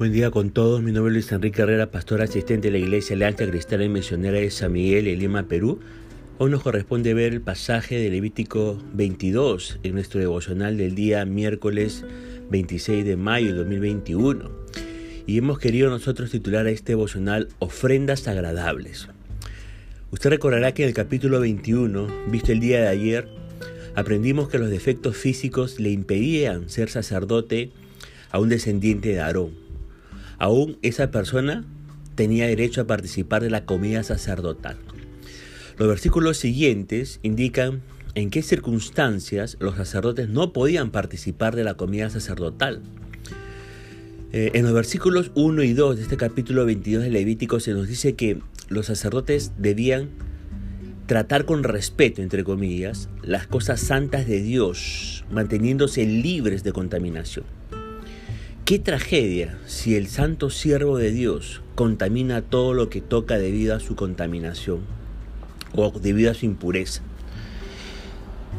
Buen día con todos, mi nombre es Luis Enrique Herrera, pastor asistente de la Iglesia Alianza Cristiana y Misionera de San Miguel en Lima, Perú. Hoy nos corresponde ver el pasaje de Levítico 22 en nuestro devocional del día miércoles 26 de mayo de 2021. Y hemos querido nosotros titular a este devocional Ofrendas agradables. Usted recordará que en el capítulo 21, visto el día de ayer, aprendimos que los defectos físicos le impedían ser sacerdote a un descendiente de Aarón aún esa persona tenía derecho a participar de la comida sacerdotal. Los versículos siguientes indican en qué circunstancias los sacerdotes no podían participar de la comida sacerdotal. Eh, en los versículos 1 y 2 de este capítulo 22 de Levítico se nos dice que los sacerdotes debían tratar con respeto, entre comillas, las cosas santas de Dios, manteniéndose libres de contaminación. Qué tragedia si el santo siervo de Dios contamina todo lo que toca debido a su contaminación o debido a su impureza.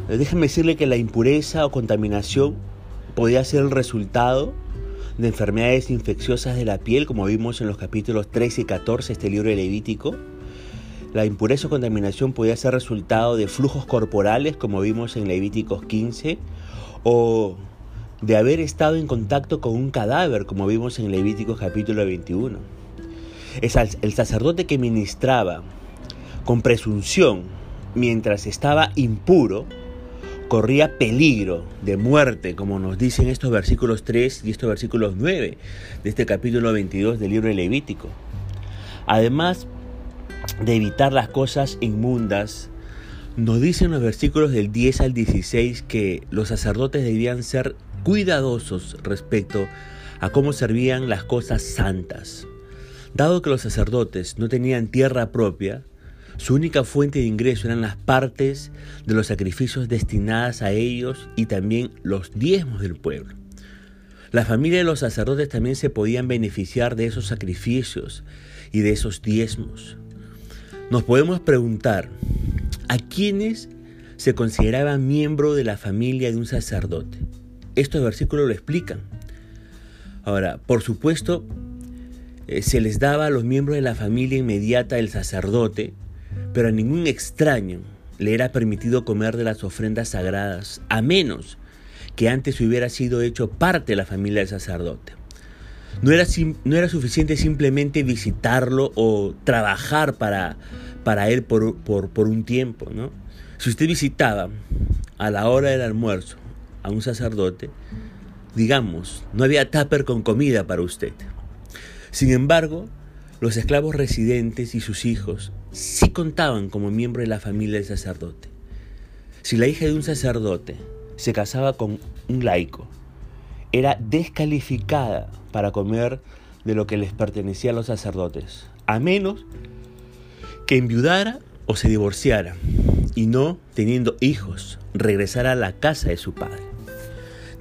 Eh, déjenme decirle que la impureza o contaminación podía ser el resultado de enfermedades infecciosas de la piel, como vimos en los capítulos 13 y 14 de este libro de Levítico. La impureza o contaminación podía ser resultado de flujos corporales, como vimos en Levíticos 15, o de haber estado en contacto con un cadáver, como vimos en Levítico capítulo 21. El sacerdote que ministraba con presunción mientras estaba impuro, corría peligro de muerte, como nos dicen estos versículos 3 y estos versículos 9 de este capítulo 22 del libro de Levítico. Además de evitar las cosas inmundas, nos dicen los versículos del 10 al 16 que los sacerdotes debían ser cuidadosos respecto a cómo servían las cosas santas. Dado que los sacerdotes no tenían tierra propia, su única fuente de ingreso eran las partes de los sacrificios destinadas a ellos y también los diezmos del pueblo. La familia de los sacerdotes también se podían beneficiar de esos sacrificios y de esos diezmos. Nos podemos preguntar, ¿a quiénes se consideraba miembro de la familia de un sacerdote? Estos versículos lo explican. Ahora, por supuesto, eh, se les daba a los miembros de la familia inmediata del sacerdote, pero a ningún extraño le era permitido comer de las ofrendas sagradas, a menos que antes hubiera sido hecho parte de la familia del sacerdote. No era, no era suficiente simplemente visitarlo o trabajar para, para él por, por, por un tiempo. ¿no? Si usted visitaba a la hora del almuerzo a un sacerdote, digamos, no había tupper con comida para usted. Sin embargo, los esclavos residentes y sus hijos sí contaban como miembros de la familia del sacerdote. Si la hija de un sacerdote se casaba con un laico, era descalificada para comer de lo que les pertenecía a los sacerdotes, a menos que enviudara o se divorciara y no, teniendo hijos, regresara a la casa de su padre.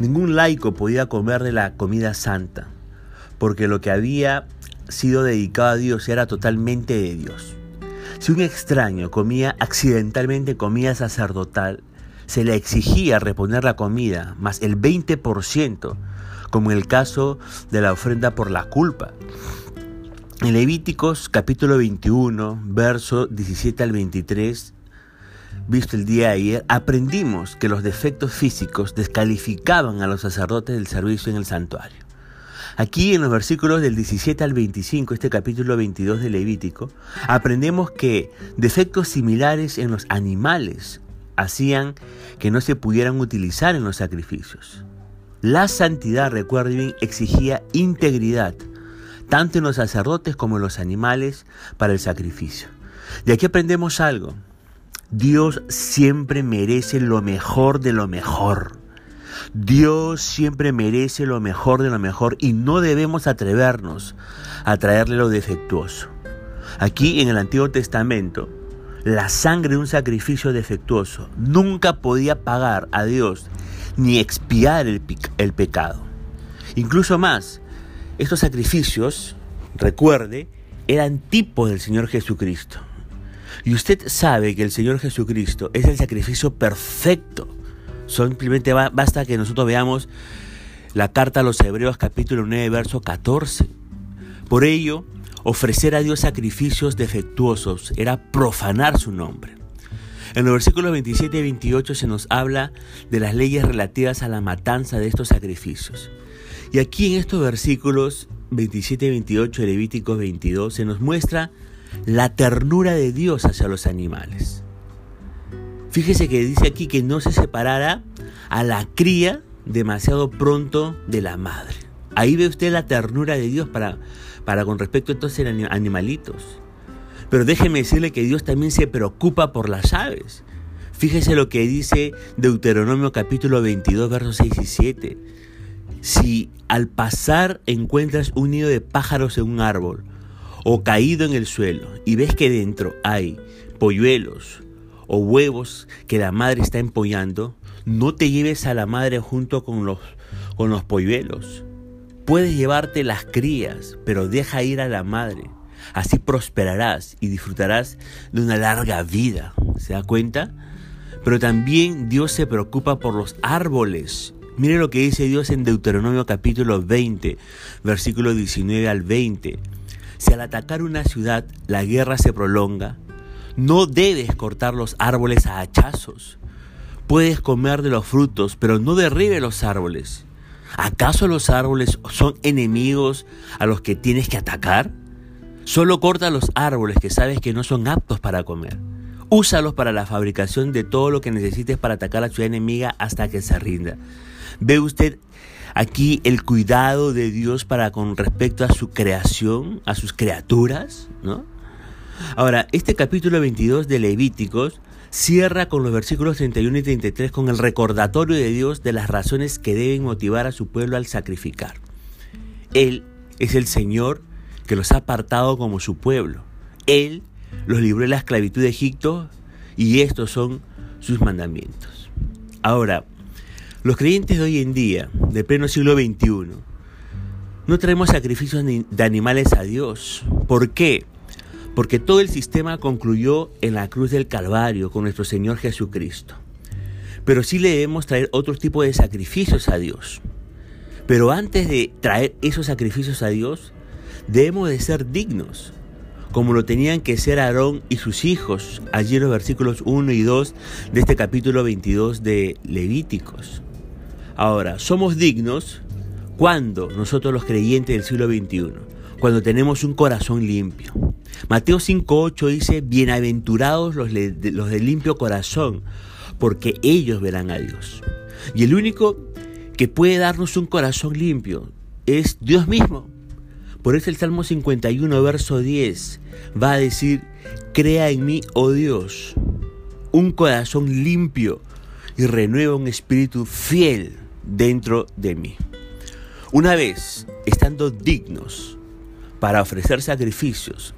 Ningún laico podía comer de la comida santa, porque lo que había sido dedicado a Dios era totalmente de Dios. Si un extraño comía accidentalmente comida sacerdotal, se le exigía reponer la comida más el 20%, como en el caso de la ofrenda por la culpa. En Levíticos capítulo 21, verso 17 al 23, visto el día ayer, aprendimos que los defectos físicos descalificaban a los sacerdotes del servicio en el santuario. Aquí en los versículos del 17 al 25, este capítulo 22 de Levítico, aprendemos que defectos similares en los animales hacían que no se pudieran utilizar en los sacrificios. La santidad, recuerden, exigía integridad, tanto en los sacerdotes como en los animales, para el sacrificio. De aquí aprendemos algo. Dios siempre merece lo mejor de lo mejor. Dios siempre merece lo mejor de lo mejor y no debemos atrevernos a traerle lo defectuoso. Aquí en el Antiguo Testamento, la sangre de un sacrificio defectuoso nunca podía pagar a Dios ni expiar el, pecado. Incluso más, estos sacrificios, recuerde, eran tipos del Señor Jesucristo. Y usted sabe que el Señor Jesucristo es el sacrificio perfecto. Simplemente basta que nosotros veamos la carta a los Hebreos capítulo 9 verso 14. Por ello, ofrecer a Dios sacrificios defectuosos era profanar su nombre. En los versículos 27 y 28 se nos habla de las leyes relativas a la matanza de estos sacrificios. Y aquí en estos versículos 27 y 28 de Levítico 22 se nos muestra la ternura de Dios hacia los animales. Fíjese que dice aquí que no se separara a la cría demasiado pronto de la madre. Ahí ve usted la ternura de Dios para, para con respecto a estos animalitos. Pero déjeme decirle que Dios también se preocupa por las aves. Fíjese lo que dice Deuteronomio capítulo 22, versos 6 y 7. Si al pasar encuentras un nido de pájaros en un árbol o caído en el suelo y ves que dentro hay polluelos o huevos que la madre está empollando, no te lleves a la madre junto con los, con los polluelos. Puedes llevarte las crías, pero deja ir a la madre. Así prosperarás y disfrutarás de una larga vida. ¿Se da cuenta? Pero también Dios se preocupa por los árboles. Mire lo que dice Dios en Deuteronomio capítulo 20, versículo 19 al 20. Si al atacar una ciudad la guerra se prolonga, no debes cortar los árboles a hachazos. Puedes comer de los frutos, pero no derribe los árboles. ¿Acaso los árboles son enemigos a los que tienes que atacar? Solo corta los árboles que sabes que no son aptos para comer. Úsalos para la fabricación de todo lo que necesites para atacar a la ciudad enemiga hasta que se rinda. ¿Ve usted aquí el cuidado de Dios para con respecto a su creación, a sus criaturas? ¿no? Ahora, este capítulo 22 de Levíticos cierra con los versículos 31 y 33 con el recordatorio de Dios de las razones que deben motivar a su pueblo al sacrificar. Él es el Señor que los ha apartado como su pueblo. Él los libró de la esclavitud de Egipto y estos son sus mandamientos. Ahora, los creyentes de hoy en día, de pleno siglo XXI, no traemos sacrificios de animales a Dios. ¿Por qué? porque todo el sistema concluyó en la cruz del Calvario con nuestro Señor Jesucristo. Pero sí le debemos traer otro tipo de sacrificios a Dios. Pero antes de traer esos sacrificios a Dios, debemos de ser dignos, como lo tenían que ser Aarón y sus hijos, allí en los versículos 1 y 2 de este capítulo 22 de Levíticos. Ahora, somos dignos cuando nosotros los creyentes del siglo XXI, cuando tenemos un corazón limpio, Mateo 5.8 dice, bienaventurados los, los de limpio corazón, porque ellos verán a Dios. Y el único que puede darnos un corazón limpio es Dios mismo. Por eso el Salmo 51, verso 10, va a decir, crea en mí, oh Dios, un corazón limpio y renueva un espíritu fiel dentro de mí. Una vez estando dignos para ofrecer sacrificios,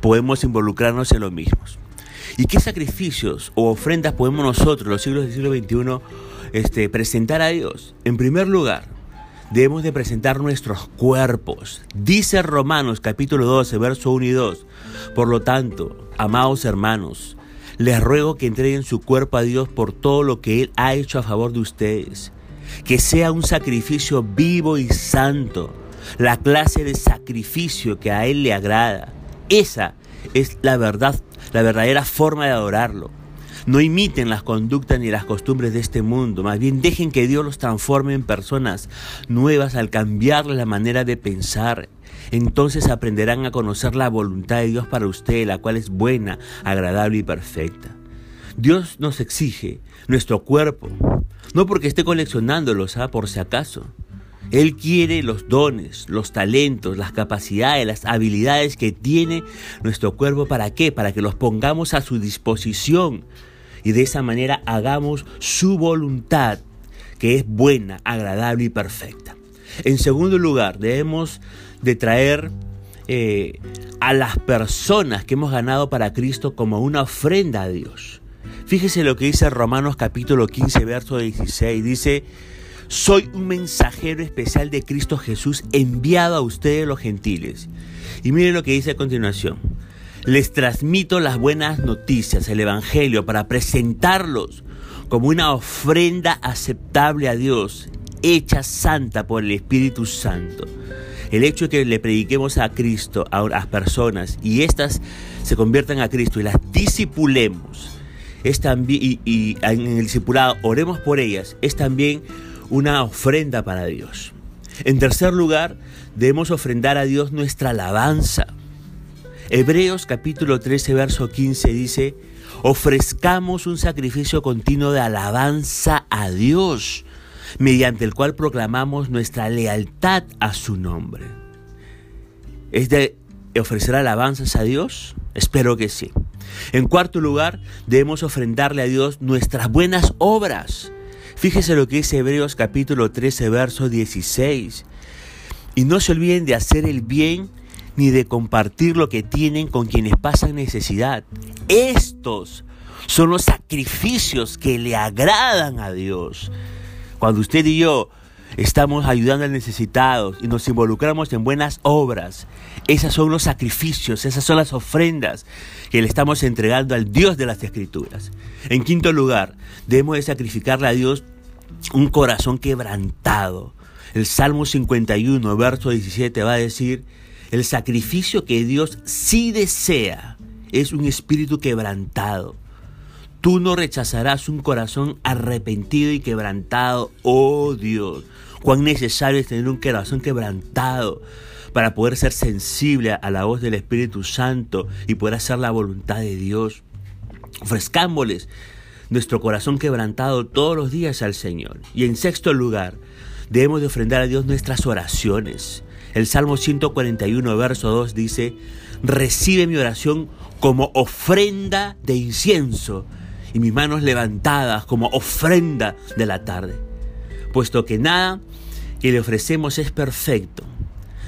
podemos involucrarnos en los mismos. ¿Y qué sacrificios o ofrendas podemos nosotros, los siglos del siglo XXI, este, presentar a Dios? En primer lugar, debemos de presentar nuestros cuerpos. Dice Romanos capítulo 12, verso 1 y 2. Por lo tanto, amados hermanos, les ruego que entreguen su cuerpo a Dios por todo lo que Él ha hecho a favor de ustedes. Que sea un sacrificio vivo y santo, la clase de sacrificio que a Él le agrada. Esa es la verdad, la verdadera forma de adorarlo. No imiten las conductas ni las costumbres de este mundo, más bien dejen que Dios los transforme en personas nuevas al cambiarle la manera de pensar. Entonces aprenderán a conocer la voluntad de Dios para ustedes, la cual es buena, agradable y perfecta. Dios nos exige nuestro cuerpo, no porque esté coleccionándolos, ¿ah? por si acaso, él quiere los dones, los talentos, las capacidades, las habilidades que tiene nuestro cuerpo. ¿Para qué? Para que los pongamos a su disposición y de esa manera hagamos su voluntad, que es buena, agradable y perfecta. En segundo lugar, debemos de traer eh, a las personas que hemos ganado para Cristo como una ofrenda a Dios. Fíjese lo que dice Romanos capítulo 15, verso 16. Dice, soy un mensajero especial de Cristo Jesús enviado a ustedes los gentiles. Y miren lo que dice a continuación. Les transmito las buenas noticias, el Evangelio, para presentarlos como una ofrenda aceptable a Dios. hecha santa por el Espíritu Santo. El hecho de que le prediquemos a Cristo a las personas y éstas se conviertan a Cristo y las disipulemos es también, y, en el discipulado oremos por ellas, es también una ofrenda para Dios. En tercer lugar, debemos ofrendar a Dios nuestra alabanza. Hebreos capítulo 13, verso 15 dice, ofrezcamos un sacrificio continuo de alabanza a Dios mediante el cual proclamamos nuestra lealtad a su nombre. ¿Es de ofrecer alabanzas a Dios? Espero que sí. En cuarto lugar, debemos ofrendarle a Dios nuestras buenas obras. Fíjese lo que dice Hebreos capítulo 13, verso 16. Y no se olviden de hacer el bien ni de compartir lo que tienen con quienes pasan necesidad. Estos son los sacrificios que le agradan a Dios. Cuando usted y yo estamos ayudando al necesitado y nos involucramos en buenas obras, esos son los sacrificios, esas son las ofrendas que le estamos entregando al Dios de las Escrituras. En quinto lugar, debemos de sacrificarle a Dios un corazón quebrantado. El Salmo 51, verso 17 va a decir, el sacrificio que Dios sí desea es un espíritu quebrantado. Tú no rechazarás un corazón arrepentido y quebrantado, oh Dios. Cuán necesario es tener un corazón quebrantado para poder ser sensible a la voz del Espíritu Santo y poder hacer la voluntad de Dios. Ofrezcámosles nuestro corazón quebrantado todos los días al Señor. Y en sexto lugar, debemos de ofrendar a Dios nuestras oraciones. El Salmo 141, verso 2 dice, recibe mi oración como ofrenda de incienso y mis manos levantadas como ofrenda de la tarde. Puesto que nada que le ofrecemos es perfecto,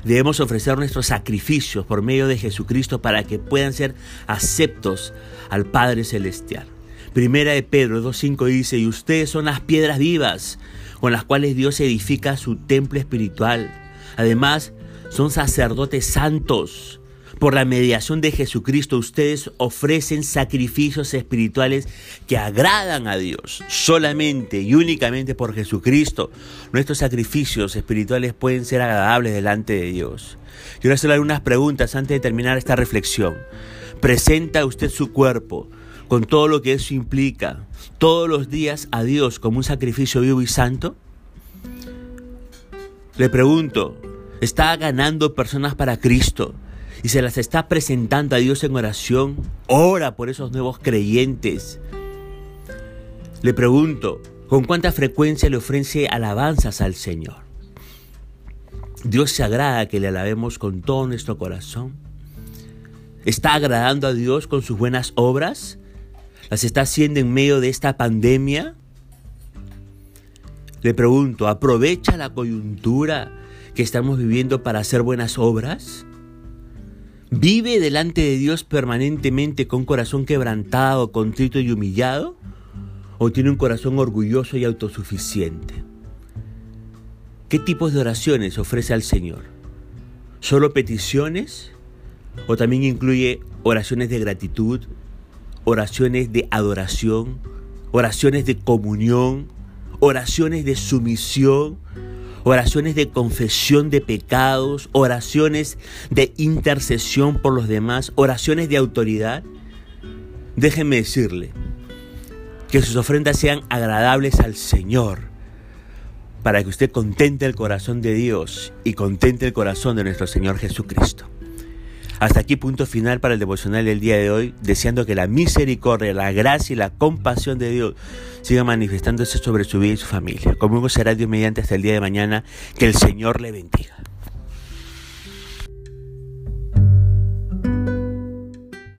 debemos ofrecer nuestros sacrificios por medio de Jesucristo para que puedan ser aceptos al Padre Celestial. Primera de Pedro 2.5 dice, y ustedes son las piedras vivas con las cuales Dios edifica su templo espiritual. Además, son sacerdotes santos por la mediación de Jesucristo, ustedes ofrecen sacrificios espirituales que agradan a Dios. Solamente y únicamente por Jesucristo, nuestros sacrificios espirituales pueden ser agradables delante de Dios. Quiero hacerle algunas preguntas antes de terminar esta reflexión. ¿Presenta usted su cuerpo con todo lo que eso implica todos los días a Dios como un sacrificio vivo y santo? Le pregunto, ¿está ganando personas para Cristo? Y se las está presentando a Dios en oración, ora por esos nuevos creyentes. Le pregunto, ¿con cuánta frecuencia le ofrece alabanzas al Señor? Dios se agrada que le alabemos con todo nuestro corazón. ¿Está agradando a Dios con sus buenas obras? ¿Las está haciendo en medio de esta pandemia? Le pregunto, ¿aprovecha la coyuntura que estamos viviendo para hacer buenas obras? ¿Vive delante de Dios permanentemente con corazón quebrantado, contrito y humillado? ¿O tiene un corazón orgulloso y autosuficiente? ¿Qué tipos de oraciones ofrece al Señor? ¿Solo peticiones? ¿O también incluye oraciones de gratitud, oraciones de adoración, oraciones de comunión, oraciones de sumisión, oraciones de confesión de pecados, oraciones de intercesión por los demás, oraciones de autoridad. Déjenme decirle que sus ofrendas sean agradables al Señor, para que usted contente el corazón de Dios y contente el corazón de nuestro Señor Jesucristo. Hasta aquí punto final para el devocional del día de hoy, deseando que la misericordia, la gracia y la compasión de Dios sigan manifestándose sobre su vida y su familia. Conmigo será Dios mediante hasta el día de mañana. Que el Señor le bendiga.